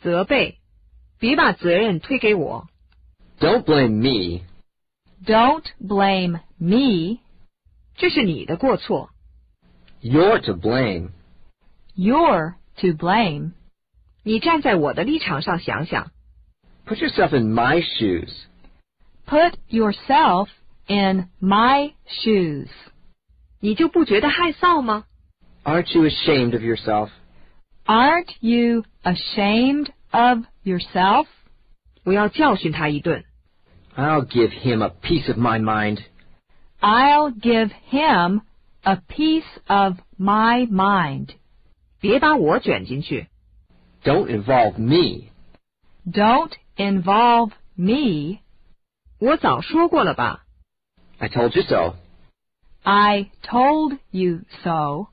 责备，别把责任推给我。 Don't blame me. Don't blame me. 这是你的过错。 You're to blame. You're to blame. 你站在我的立场上想想， Put yourself in my shoes. Put yourself in my shoes. 你就不觉得害臊吗？ Aren't you ashamed of yourself? Aren't you ashamed of yourself? 我要教训他一顿。 I'll give him a piece of my mind. I'll give him a piece of my mind. 别把我卷进去。 Don't involve me. Don't involve me. 我早说过了吧？ I told you so. I told you so.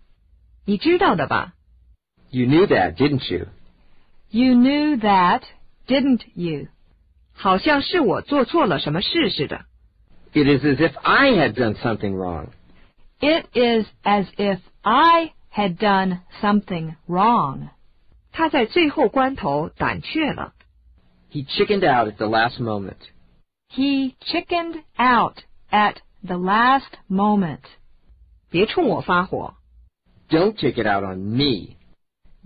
你知道的吧？ You knew that, didn't you? You knew that, didn't you? 好像是我做错了什么事似的。 It is as if I had done something wrong. It is as if I had done something wrong. 他在最后关头胆怯了。 He chickened out at the last moment. He chickened out at the last moment. 别冲我发火， Don't take it out on me.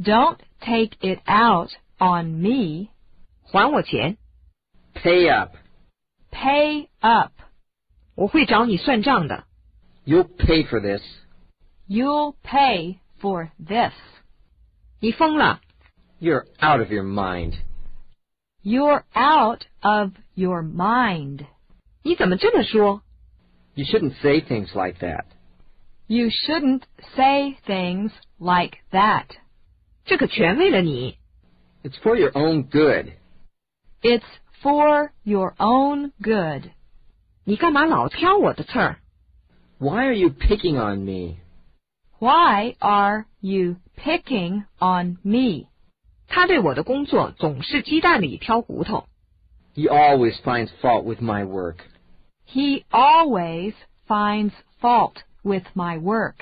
Don't take it out on me. 还我钱， Pay up. Pay up. 我会找你算账的。 You'll pay for this. You'll pay for this. 你疯了！ You're out of your mind. You're out of your mind. 你怎么这么说？ You shouldn't say things like that. You shouldn't say things like that. 这可全为了你。 It's for your own good. It's for your own good. 你干嘛老挑我的刺儿？ Why are you picking on me? Why are you picking on me? 他对我的工作总是鸡蛋里挑骨头。 He always finds fault with my work. He always finds fault with my work.